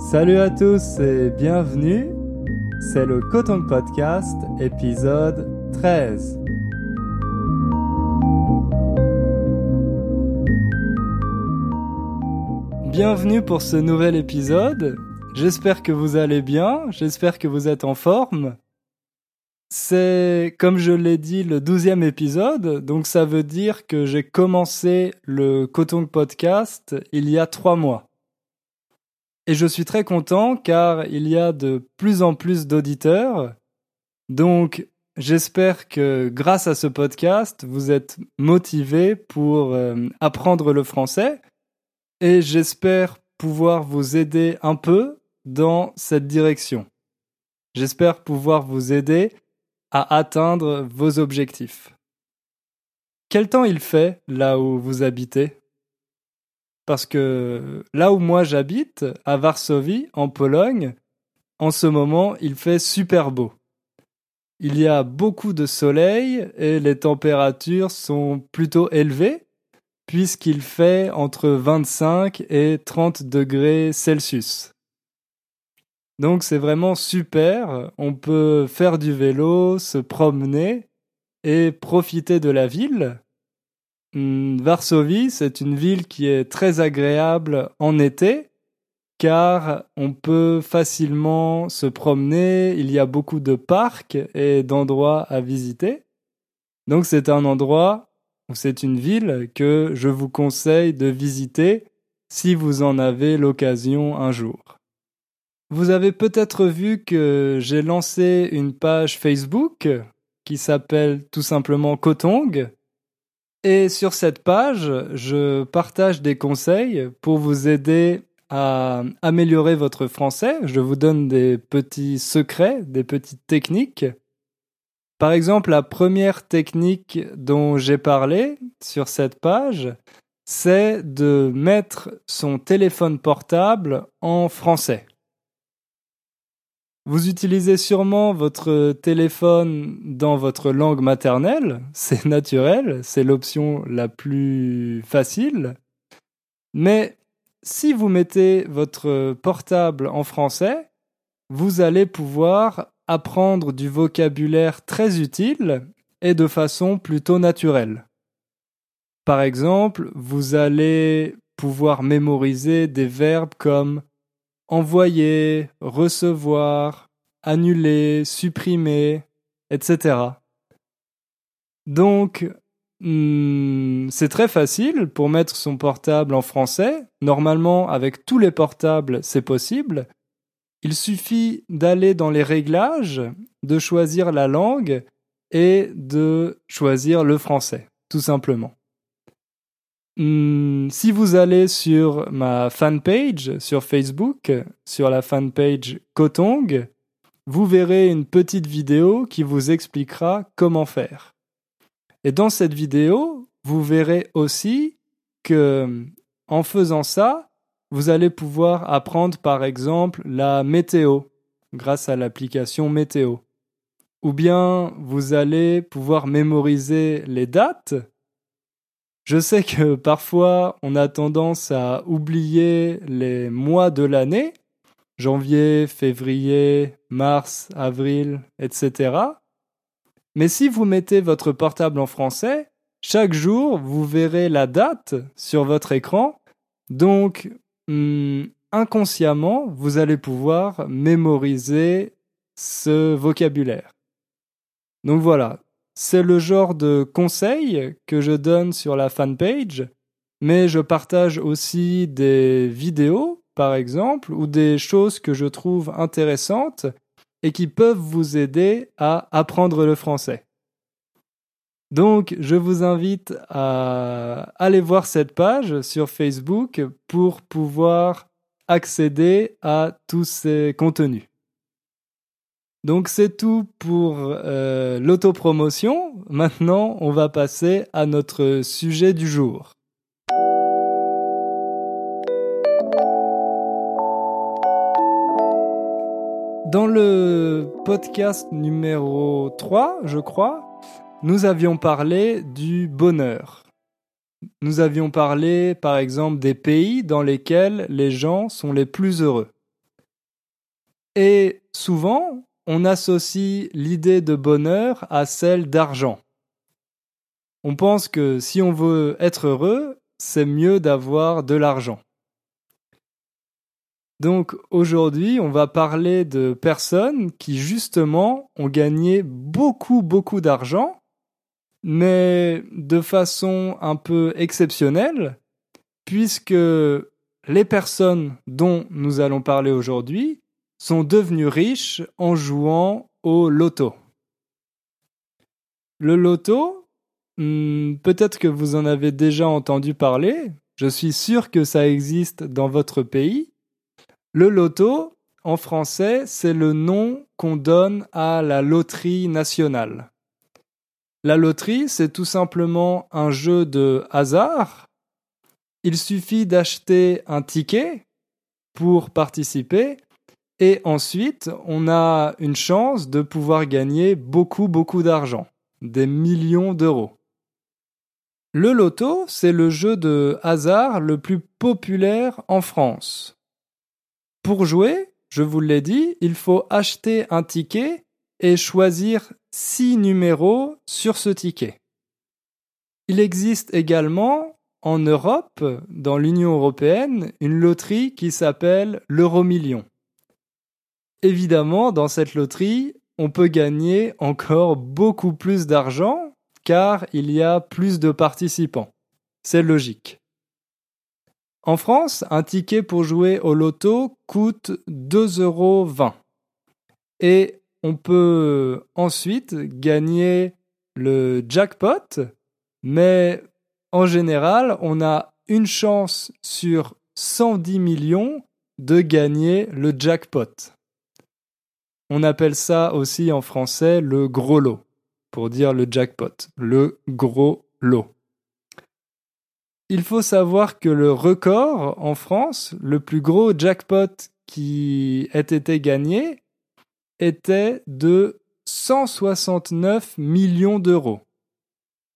Salut à tous et bienvenue. C'est le Coton Podcast, épisode 13. Bienvenue pour ce nouvel épisode. J'espère que vous allez bien, j'espère que vous êtes en forme. C'est, comme je l'ai dit, le douzième épisode, donc ça veut dire que j'ai commencé le Coton Podcast il y a trois mois. Et je suis très content car il y a de plus en plus d'auditeurs. Donc j'espère que grâce à ce podcast, vous êtes motivés pour euh, apprendre le français. Et j'espère pouvoir vous aider un peu dans cette direction. J'espère pouvoir vous aider à atteindre vos objectifs. Quel temps il fait là où vous habitez? Parce que là où moi j'habite, à Varsovie, en Pologne, en ce moment, il fait super beau. Il y a beaucoup de soleil et les températures sont plutôt élevées puisqu'il fait entre 25 et 30 degrés Celsius. Donc c'est vraiment super, on peut faire du vélo, se promener et profiter de la ville Hmm, Varsovie, c'est une ville qui est très agréable en été car on peut facilement se promener, il y a beaucoup de parcs et d'endroits à visiter. Donc c'est un endroit c'est une ville que je vous conseille de visiter si vous en avez l'occasion un jour. Vous avez peut-être vu que j'ai lancé une page Facebook qui s'appelle tout simplement Kotong et sur cette page, je partage des conseils pour vous aider à améliorer votre français. Je vous donne des petits secrets, des petites techniques. Par exemple, la première technique dont j'ai parlé sur cette page, c'est de mettre son téléphone portable en français. Vous utilisez sûrement votre téléphone dans votre langue maternelle, c'est naturel, c'est l'option la plus facile. Mais si vous mettez votre portable en français, vous allez pouvoir apprendre du vocabulaire très utile et de façon plutôt naturelle. Par exemple, vous allez pouvoir mémoriser des verbes comme envoyer, recevoir, annuler, supprimer, etc. Donc, hmm, c'est très facile pour mettre son portable en français. Normalement, avec tous les portables, c'est possible. Il suffit d'aller dans les réglages, de choisir la langue et de choisir le français, tout simplement. Hmm, si vous allez sur ma fanpage sur Facebook, sur la fanpage Kotong, vous verrez une petite vidéo qui vous expliquera comment faire. Et dans cette vidéo, vous verrez aussi que en faisant ça, vous allez pouvoir apprendre par exemple la météo grâce à l'application météo. Ou bien vous allez pouvoir mémoriser les dates je sais que parfois on a tendance à oublier les mois de l'année, janvier, février, mars, avril, etc. Mais si vous mettez votre portable en français, chaque jour vous verrez la date sur votre écran, donc hmm, inconsciemment vous allez pouvoir mémoriser ce vocabulaire. Donc voilà, c'est le genre de conseils que je donne sur la fanpage, mais je partage aussi des vidéos, par exemple, ou des choses que je trouve intéressantes et qui peuvent vous aider à apprendre le français. Donc, je vous invite à aller voir cette page sur Facebook pour pouvoir accéder à tous ces contenus. Donc c'est tout pour euh, l'autopromotion. Maintenant, on va passer à notre sujet du jour. Dans le podcast numéro 3, je crois, nous avions parlé du bonheur. Nous avions parlé, par exemple, des pays dans lesquels les gens sont les plus heureux. Et souvent, on associe l'idée de bonheur à celle d'argent. On pense que si on veut être heureux, c'est mieux d'avoir de l'argent. Donc aujourd'hui, on va parler de personnes qui justement ont gagné beaucoup beaucoup d'argent, mais de façon un peu exceptionnelle, puisque les personnes dont nous allons parler aujourd'hui sont devenues riches en jouant au loto. Le loto, hmm, peut-être que vous en avez déjà entendu parler, je suis sûr que ça existe dans votre pays. Le loto, en français, c'est le nom qu'on donne à la loterie nationale. La loterie, c'est tout simplement un jeu de hasard. Il suffit d'acheter un ticket pour participer et ensuite, on a une chance de pouvoir gagner beaucoup, beaucoup d'argent, des millions d'euros. Le loto, c'est le jeu de hasard le plus populaire en France. Pour jouer, je vous l'ai dit, il faut acheter un ticket et choisir six numéros sur ce ticket. Il existe également en Europe, dans l'Union européenne, une loterie qui s'appelle l'Euromillion. Évidemment, dans cette loterie, on peut gagner encore beaucoup plus d'argent car il y a plus de participants. C'est logique. En France, un ticket pour jouer au loto coûte 2,20 euros. Et on peut ensuite gagner le jackpot, mais en général, on a une chance sur 110 millions de gagner le jackpot. On appelle ça aussi en français le gros lot, pour dire le jackpot, le gros lot. Il faut savoir que le record en France, le plus gros jackpot qui ait été gagné, était de 169 millions d'euros.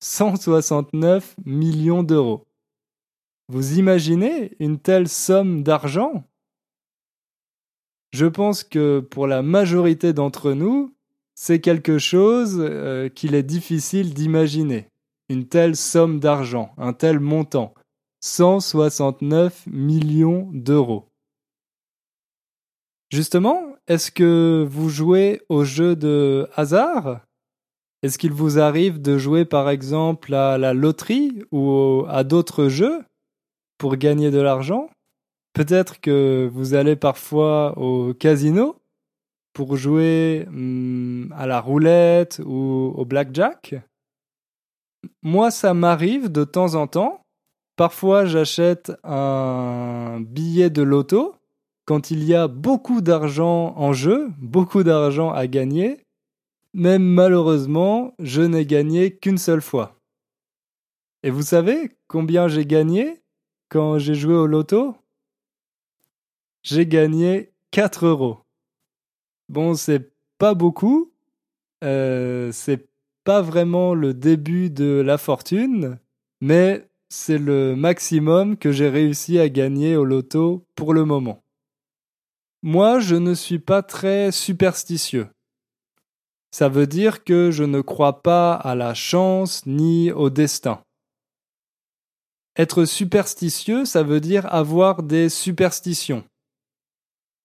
169 millions d'euros. Vous imaginez une telle somme d'argent? Je pense que pour la majorité d'entre nous, c'est quelque chose euh, qu'il est difficile d'imaginer. Une telle somme d'argent, un tel montant. 169 millions d'euros. Justement, est-ce que vous jouez au jeu de hasard? Est-ce qu'il vous arrive de jouer par exemple à la loterie ou à d'autres jeux pour gagner de l'argent? Peut-être que vous allez parfois au casino pour jouer hmm, à la roulette ou au blackjack. Moi, ça m'arrive de temps en temps. Parfois, j'achète un billet de loto quand il y a beaucoup d'argent en jeu, beaucoup d'argent à gagner. Même malheureusement, je n'ai gagné qu'une seule fois. Et vous savez combien j'ai gagné quand j'ai joué au loto? J'ai gagné 4 euros. Bon, c'est pas beaucoup, euh, c'est pas vraiment le début de la fortune, mais c'est le maximum que j'ai réussi à gagner au loto pour le moment. Moi, je ne suis pas très superstitieux. Ça veut dire que je ne crois pas à la chance ni au destin. Être superstitieux, ça veut dire avoir des superstitions.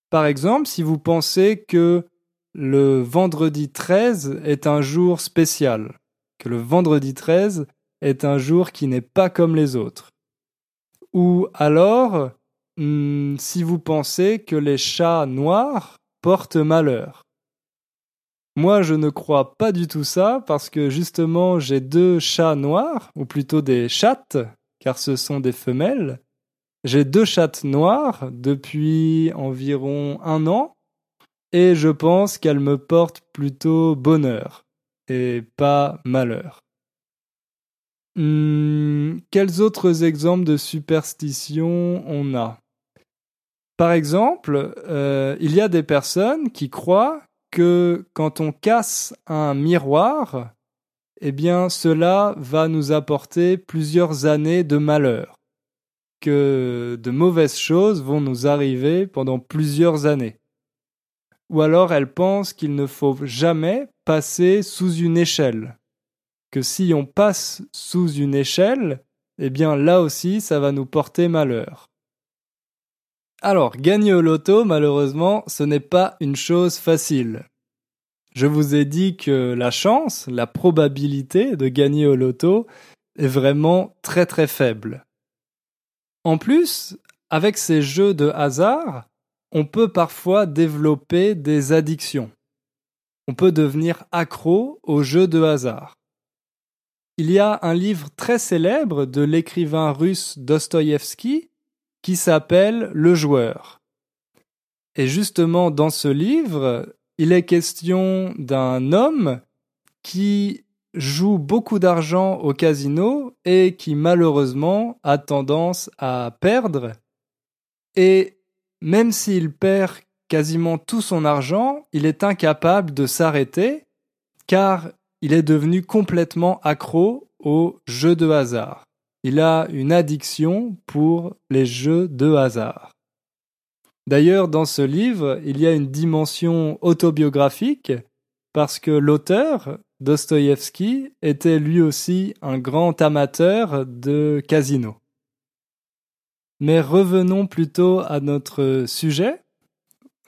Par exemple, si vous pensez que le vendredi 13 est un jour spécial, que le vendredi 13 est un jour qui n'est pas comme les autres. Ou alors, hmm, si vous pensez que les chats noirs portent malheur. Moi, je ne crois pas du tout ça parce que justement, j'ai deux chats noirs, ou plutôt des chattes, car ce sont des femelles, j'ai deux chattes noires depuis environ un an et je pense qu'elles me portent plutôt bonheur et pas malheur. Hmm, quels autres exemples de superstitions on a? Par exemple, euh, il y a des personnes qui croient que quand on casse un miroir, eh bien cela va nous apporter plusieurs années de malheur que de mauvaises choses vont nous arriver pendant plusieurs années. ou alors elles pensent qu'il ne faut jamais passer sous une échelle. Que si on passe sous une échelle, eh bien là aussi ça va nous porter malheur. Alors, gagner au loto, malheureusement, ce n'est pas une chose facile. Je vous ai dit que la chance, la probabilité de gagner au loto est vraiment très très faible. En plus, avec ces jeux de hasard, on peut parfois développer des addictions. On peut devenir accro aux jeux de hasard. Il y a un livre très célèbre de l'écrivain russe Dostoïevski qui s'appelle Le joueur. Et justement, dans ce livre, il est question d'un homme qui joue beaucoup d'argent au casino et qui malheureusement a tendance à perdre. Et même s'il perd quasiment tout son argent, il est incapable de s'arrêter car il est devenu complètement accro aux jeux de hasard. Il a une addiction pour les jeux de hasard. D'ailleurs, dans ce livre, il y a une dimension autobiographique parce que l'auteur, Dostoïevski, était lui aussi un grand amateur de casino. Mais revenons plutôt à notre sujet,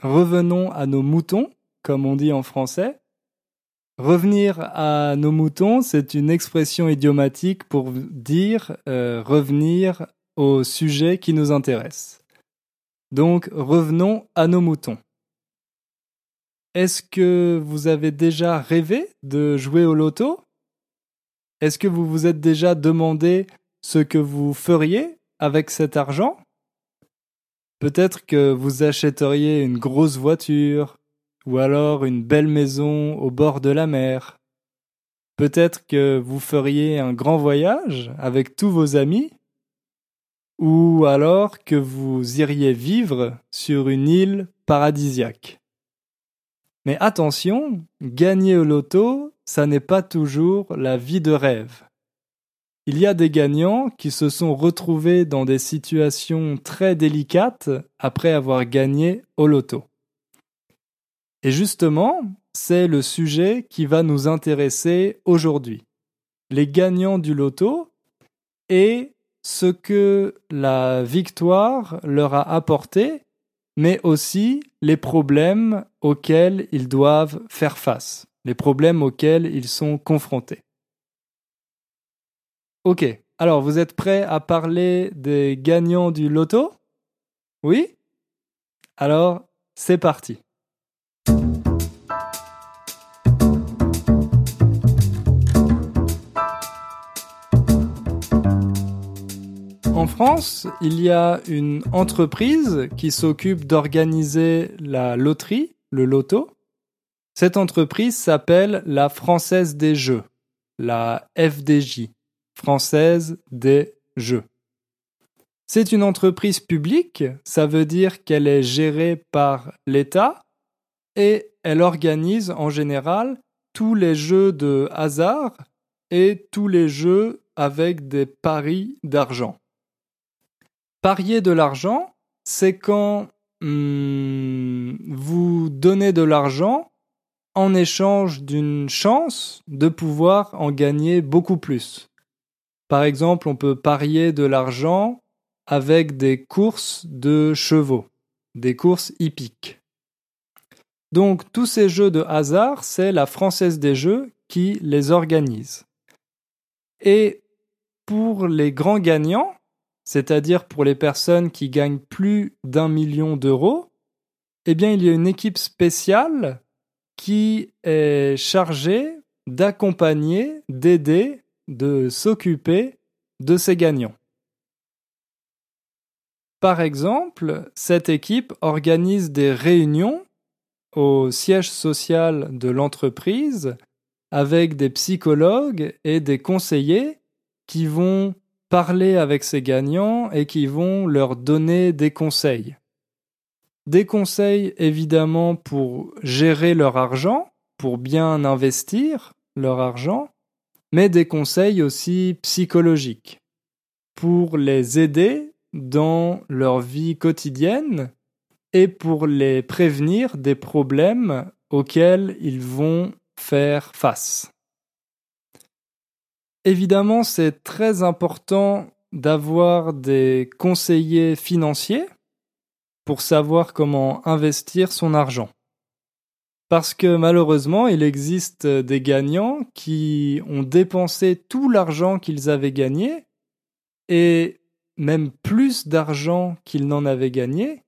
revenons à nos moutons, comme on dit en français. Revenir à nos moutons, c'est une expression idiomatique pour dire euh, revenir au sujet qui nous intéresse. Donc revenons à nos moutons. Est-ce que vous avez déjà rêvé de jouer au loto? Est-ce que vous vous êtes déjà demandé ce que vous feriez avec cet argent? Peut-être que vous achèteriez une grosse voiture, ou alors une belle maison au bord de la mer. Peut-être que vous feriez un grand voyage avec tous vos amis, ou alors que vous iriez vivre sur une île paradisiaque. Mais attention, gagner au loto, ça n'est pas toujours la vie de rêve. Il y a des gagnants qui se sont retrouvés dans des situations très délicates après avoir gagné au loto. Et justement, c'est le sujet qui va nous intéresser aujourd'hui. Les gagnants du loto et ce que la victoire leur a apporté, mais aussi les problèmes auxquels ils doivent faire face, les problèmes auxquels ils sont confrontés. Ok, alors vous êtes prêts à parler des gagnants du loto? Oui? Alors, c'est parti. En France, il y a une entreprise qui s'occupe d'organiser la loterie, le loto. Cette entreprise s'appelle la Française des Jeux, la FDJ, Française des Jeux. C'est une entreprise publique, ça veut dire qu'elle est gérée par l'État et elle organise en général tous les jeux de hasard et tous les jeux avec des paris d'argent. Parier de l'argent, c'est quand hmm, vous donnez de l'argent en échange d'une chance de pouvoir en gagner beaucoup plus. Par exemple, on peut parier de l'argent avec des courses de chevaux, des courses hippiques. Donc tous ces jeux de hasard, c'est la Française des Jeux qui les organise. Et pour les grands gagnants, c'est-à-dire pour les personnes qui gagnent plus d'un million d'euros, eh bien il y a une équipe spéciale qui est chargée d'accompagner, d'aider, de s'occuper de ces gagnants. Par exemple, cette équipe organise des réunions au siège social de l'entreprise avec des psychologues et des conseillers qui vont parler avec ces gagnants et qui vont leur donner des conseils. Des conseils évidemment pour gérer leur argent, pour bien investir leur argent, mais des conseils aussi psychologiques pour les aider dans leur vie quotidienne et pour les prévenir des problèmes auxquels ils vont faire face. Évidemment, c'est très important d'avoir des conseillers financiers pour savoir comment investir son argent. Parce que malheureusement, il existe des gagnants qui ont dépensé tout l'argent qu'ils avaient gagné et même plus d'argent qu'ils n'en avaient gagné,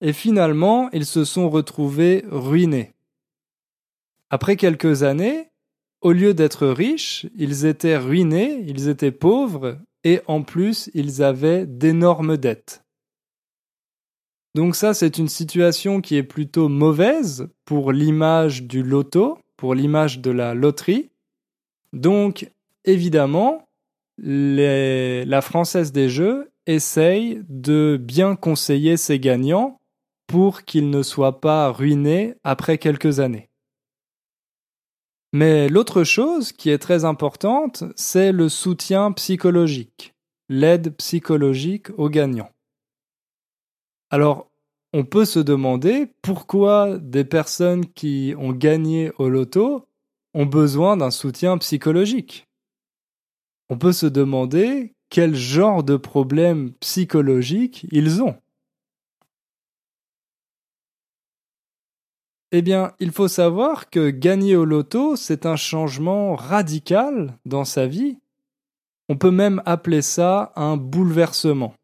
et finalement ils se sont retrouvés ruinés. Après quelques années, au lieu d'être riches, ils étaient ruinés, ils étaient pauvres, et en plus ils avaient d'énormes dettes. Donc ça, c'est une situation qui est plutôt mauvaise pour l'image du loto, pour l'image de la loterie. Donc, évidemment, la Française des Jeux essaye de bien conseiller ses gagnants pour qu'ils ne soient pas ruinés après quelques années. Mais l'autre chose qui est très importante, c'est le soutien psychologique, l'aide psychologique aux gagnants. Alors, on peut se demander pourquoi des personnes qui ont gagné au loto ont besoin d'un soutien psychologique. On peut se demander quel genre de problème psychologique ils ont. Eh bien, il faut savoir que gagner au loto, c'est un changement radical dans sa vie. On peut même appeler ça un bouleversement.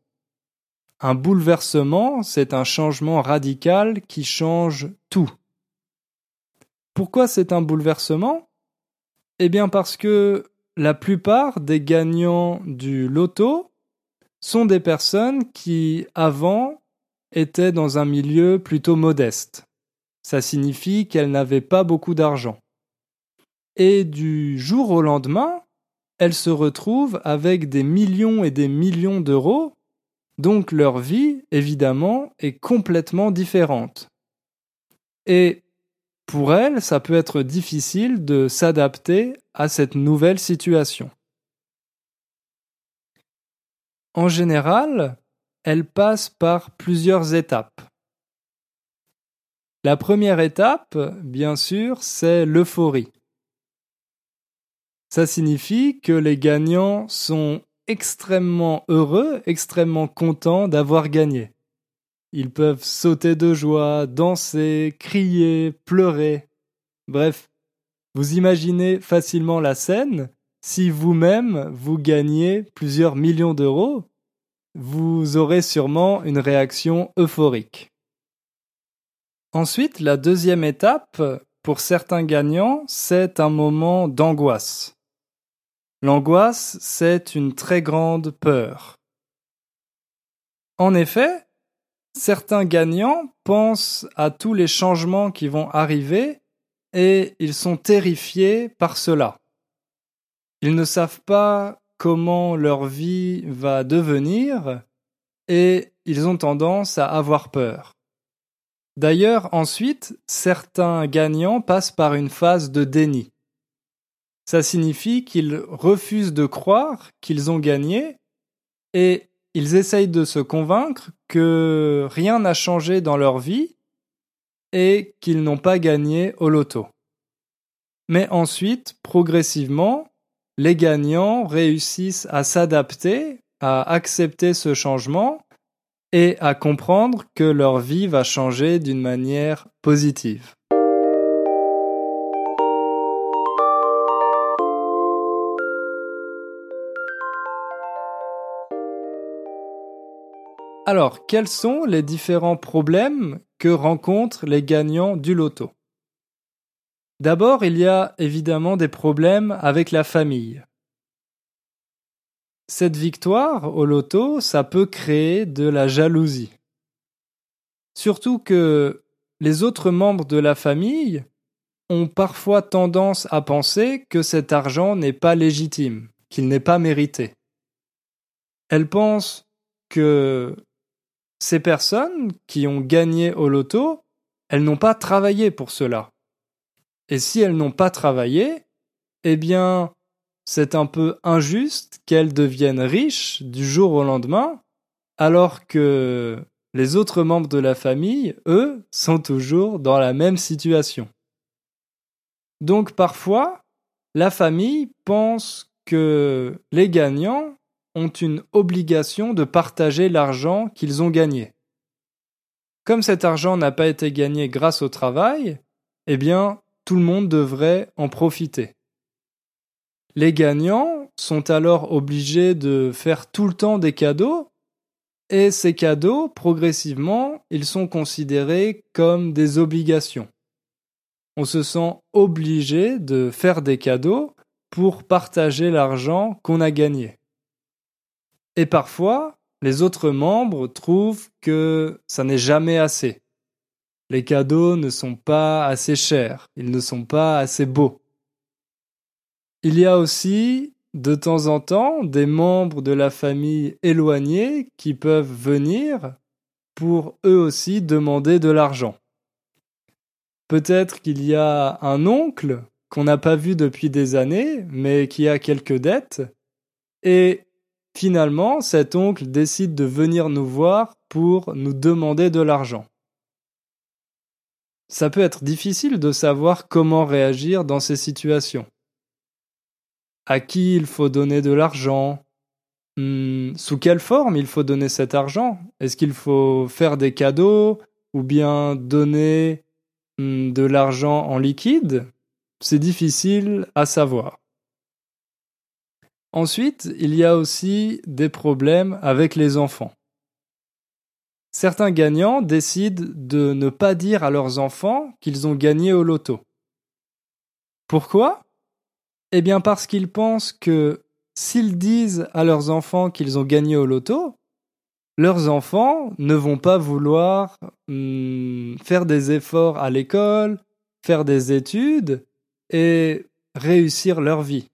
Un bouleversement, c'est un changement radical qui change tout. Pourquoi c'est un bouleversement? Eh bien parce que la plupart des gagnants du loto sont des personnes qui, avant, étaient dans un milieu plutôt modeste. Ça signifie qu'elles n'avaient pas beaucoup d'argent. Et du jour au lendemain, elles se retrouvent avec des millions et des millions d'euros donc leur vie, évidemment, est complètement différente. Et pour elles, ça peut être difficile de s'adapter à cette nouvelle situation. En général, elles passent par plusieurs étapes. La première étape, bien sûr, c'est l'euphorie. Ça signifie que les gagnants sont extrêmement heureux, extrêmement contents d'avoir gagné. Ils peuvent sauter de joie, danser, crier, pleurer. Bref, vous imaginez facilement la scène. Si vous-même vous gagnez plusieurs millions d'euros, vous aurez sûrement une réaction euphorique. Ensuite, la deuxième étape, pour certains gagnants, c'est un moment d'angoisse. L'angoisse, c'est une très grande peur. En effet, certains gagnants pensent à tous les changements qui vont arriver et ils sont terrifiés par cela. Ils ne savent pas comment leur vie va devenir et ils ont tendance à avoir peur. D'ailleurs, ensuite, certains gagnants passent par une phase de déni. Ça signifie qu'ils refusent de croire qu'ils ont gagné et ils essayent de se convaincre que rien n'a changé dans leur vie et qu'ils n'ont pas gagné au loto. Mais ensuite, progressivement, les gagnants réussissent à s'adapter, à accepter ce changement et à comprendre que leur vie va changer d'une manière positive. Alors, quels sont les différents problèmes que rencontrent les gagnants du loto? D'abord, il y a évidemment des problèmes avec la famille. Cette victoire au loto, ça peut créer de la jalousie. Surtout que les autres membres de la famille ont parfois tendance à penser que cet argent n'est pas légitime, qu'il n'est pas mérité. Elles pensent que ces personnes qui ont gagné au loto, elles n'ont pas travaillé pour cela. Et si elles n'ont pas travaillé, eh bien, c'est un peu injuste qu'elles deviennent riches du jour au lendemain, alors que les autres membres de la famille, eux, sont toujours dans la même situation. Donc parfois, la famille pense que les gagnants ont une obligation de partager l'argent qu'ils ont gagné. Comme cet argent n'a pas été gagné grâce au travail, eh bien, tout le monde devrait en profiter. Les gagnants sont alors obligés de faire tout le temps des cadeaux, et ces cadeaux, progressivement, ils sont considérés comme des obligations. On se sent obligé de faire des cadeaux pour partager l'argent qu'on a gagné. Et parfois, les autres membres trouvent que ça n'est jamais assez. Les cadeaux ne sont pas assez chers, ils ne sont pas assez beaux. Il y a aussi, de temps en temps, des membres de la famille éloignés qui peuvent venir pour eux aussi demander de l'argent. Peut-être qu'il y a un oncle qu'on n'a pas vu depuis des années, mais qui a quelques dettes, et finalement cet oncle décide de venir nous voir pour nous demander de l'argent. Ça peut être difficile de savoir comment réagir dans ces situations à qui il faut donner de l'argent, hmm, sous quelle forme il faut donner cet argent? Est-ce qu'il faut faire des cadeaux ou bien donner hmm, de l'argent en liquide? C'est difficile à savoir. Ensuite, il y a aussi des problèmes avec les enfants. Certains gagnants décident de ne pas dire à leurs enfants qu'ils ont gagné au loto. Pourquoi? Eh bien parce qu'ils pensent que s'ils disent à leurs enfants qu'ils ont gagné au loto, leurs enfants ne vont pas vouloir hmm, faire des efforts à l'école, faire des études et réussir leur vie.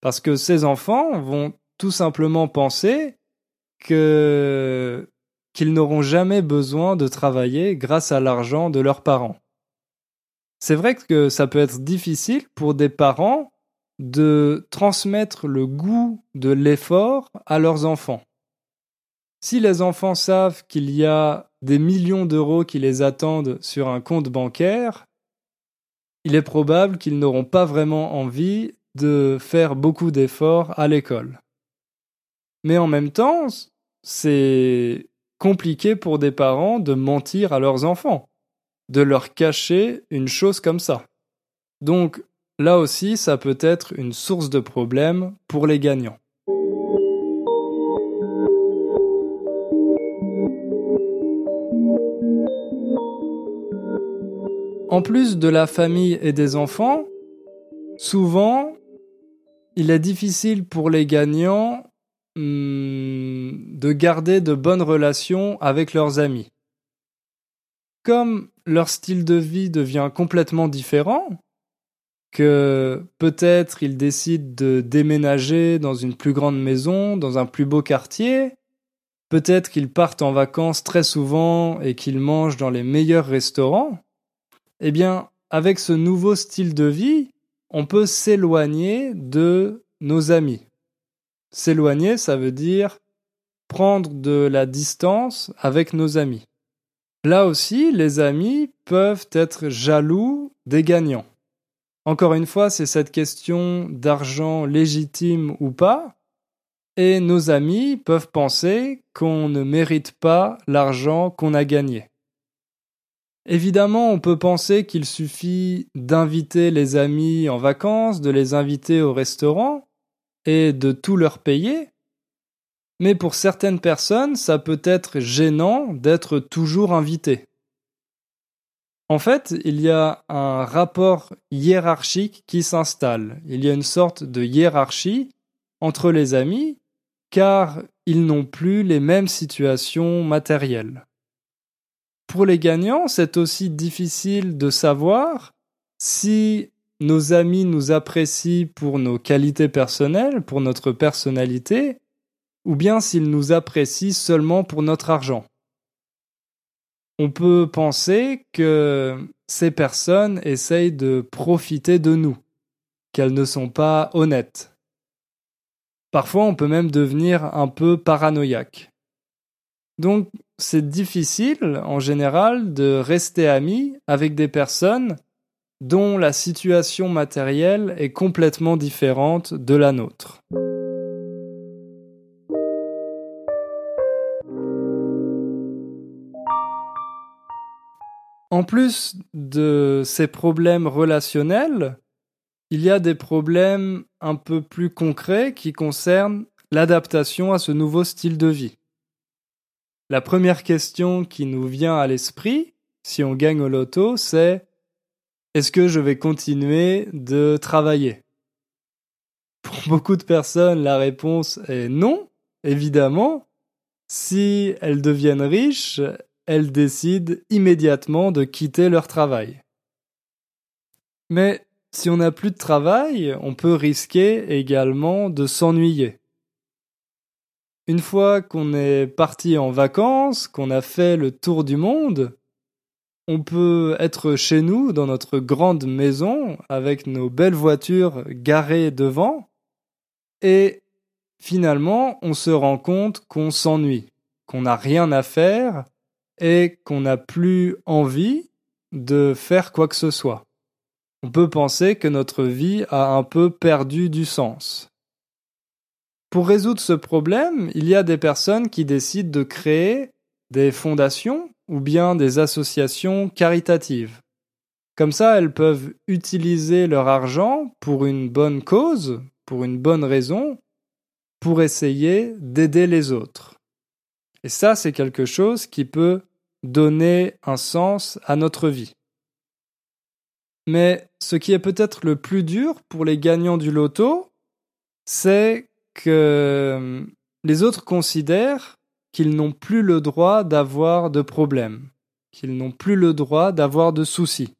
Parce que ces enfants vont tout simplement penser qu'ils n'auront jamais besoin de travailler grâce à l'argent de leurs parents. C'est vrai que ça peut être difficile pour des parents de transmettre le goût de l'effort à leurs enfants. Si les enfants savent qu'il y a des millions d'euros qui les attendent sur un compte bancaire, il est probable qu'ils n'auront pas vraiment envie de faire beaucoup d'efforts à l'école. Mais en même temps, c'est compliqué pour des parents de mentir à leurs enfants de leur cacher une chose comme ça. Donc là aussi, ça peut être une source de problème pour les gagnants. En plus de la famille et des enfants, souvent, il est difficile pour les gagnants hmm, de garder de bonnes relations avec leurs amis. Comme leur style de vie devient complètement différent, que peut-être ils décident de déménager dans une plus grande maison, dans un plus beau quartier, peut-être qu'ils partent en vacances très souvent et qu'ils mangent dans les meilleurs restaurants, eh bien, avec ce nouveau style de vie, on peut s'éloigner de nos amis. S'éloigner, ça veut dire prendre de la distance avec nos amis. Là aussi, les amis peuvent être jaloux des gagnants. Encore une fois, c'est cette question d'argent légitime ou pas, et nos amis peuvent penser qu'on ne mérite pas l'argent qu'on a gagné. Évidemment, on peut penser qu'il suffit d'inviter les amis en vacances, de les inviter au restaurant, et de tout leur payer, mais pour certaines personnes, ça peut être gênant d'être toujours invité. En fait, il y a un rapport hiérarchique qui s'installe. Il y a une sorte de hiérarchie entre les amis, car ils n'ont plus les mêmes situations matérielles. Pour les gagnants, c'est aussi difficile de savoir si nos amis nous apprécient pour nos qualités personnelles, pour notre personnalité, ou bien s'ils nous apprécient seulement pour notre argent. On peut penser que ces personnes essayent de profiter de nous, qu'elles ne sont pas honnêtes. Parfois on peut même devenir un peu paranoïaque. Donc c'est difficile en général de rester ami avec des personnes dont la situation matérielle est complètement différente de la nôtre. En plus de ces problèmes relationnels, il y a des problèmes un peu plus concrets qui concernent l'adaptation à ce nouveau style de vie. La première question qui nous vient à l'esprit, si on gagne au loto, c'est est-ce que je vais continuer de travailler? Pour beaucoup de personnes, la réponse est non, évidemment. Si elles deviennent riches, elles décident immédiatement de quitter leur travail. Mais si on n'a plus de travail, on peut risquer également de s'ennuyer. Une fois qu'on est parti en vacances, qu'on a fait le tour du monde, on peut être chez nous dans notre grande maison avec nos belles voitures garées devant et finalement on se rend compte qu'on s'ennuie, qu'on n'a rien à faire et qu'on n'a plus envie de faire quoi que ce soit. On peut penser que notre vie a un peu perdu du sens. Pour résoudre ce problème, il y a des personnes qui décident de créer des fondations ou bien des associations caritatives. Comme ça, elles peuvent utiliser leur argent pour une bonne cause, pour une bonne raison, pour essayer d'aider les autres. Et ça, c'est quelque chose qui peut donner un sens à notre vie. Mais ce qui est peut-être le plus dur pour les gagnants du loto, c'est que les autres considèrent qu'ils n'ont plus le droit d'avoir de problèmes, qu'ils n'ont plus le droit d'avoir de soucis.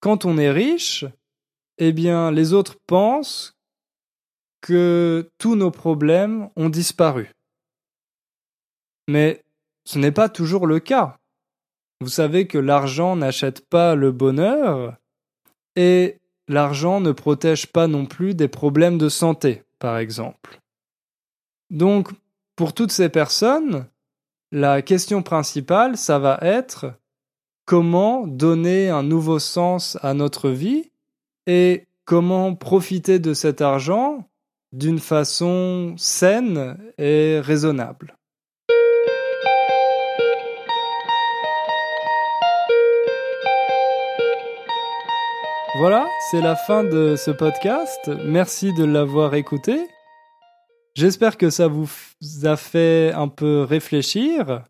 Quand on est riche, eh bien, les autres pensent que tous nos problèmes ont disparu. Mais ce n'est pas toujours le cas. Vous savez que l'argent n'achète pas le bonheur et l'argent ne protège pas non plus des problèmes de santé, par exemple. Donc, pour toutes ces personnes, la question principale, ça va être comment donner un nouveau sens à notre vie et comment profiter de cet argent d'une façon saine et raisonnable. Voilà, c'est la fin de ce podcast. Merci de l'avoir écouté. J'espère que ça vous a fait un peu réfléchir.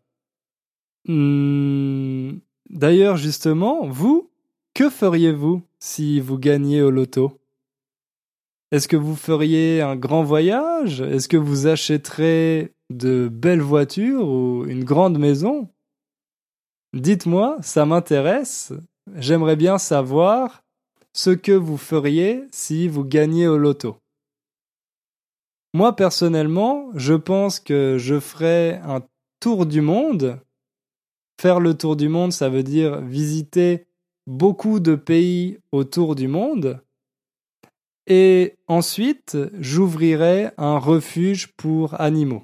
Hmm, d'ailleurs, justement, vous, que feriez-vous si vous gagniez au loto? Est-ce que vous feriez un grand voyage? Est-ce que vous achèterez de belles voitures ou une grande maison? Dites-moi, ça m'intéresse. J'aimerais bien savoir ce que vous feriez si vous gagniez au loto. Moi, personnellement, je pense que je ferai un tour du monde. Faire le tour du monde, ça veut dire visiter beaucoup de pays autour du monde. Et ensuite, j'ouvrirai un refuge pour animaux.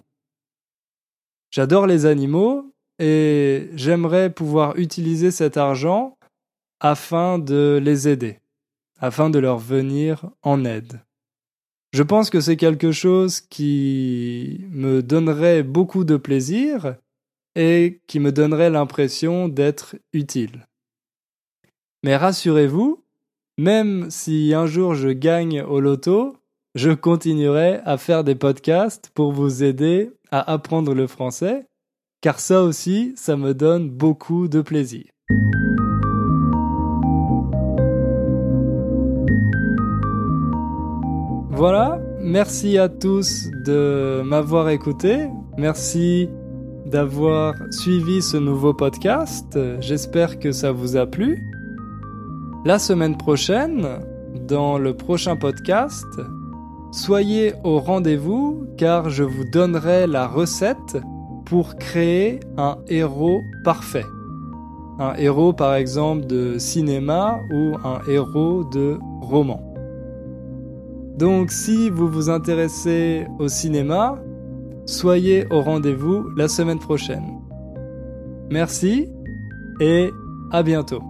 J'adore les animaux et j'aimerais pouvoir utiliser cet argent afin de les aider, afin de leur venir en aide. Je pense que c'est quelque chose qui me donnerait beaucoup de plaisir et qui me donnerait l'impression d'être utile. Mais rassurez-vous, même si un jour je gagne au loto, je continuerai à faire des podcasts pour vous aider à apprendre le français, car ça aussi, ça me donne beaucoup de plaisir. Voilà, merci à tous de m'avoir écouté. Merci d'avoir suivi ce nouveau podcast. J'espère que ça vous a plu. La semaine prochaine, dans le prochain podcast, soyez au rendez-vous car je vous donnerai la recette pour créer un héros parfait. Un héros par exemple de cinéma ou un héros de roman. Donc si vous vous intéressez au cinéma, soyez au rendez-vous la semaine prochaine. Merci et à bientôt.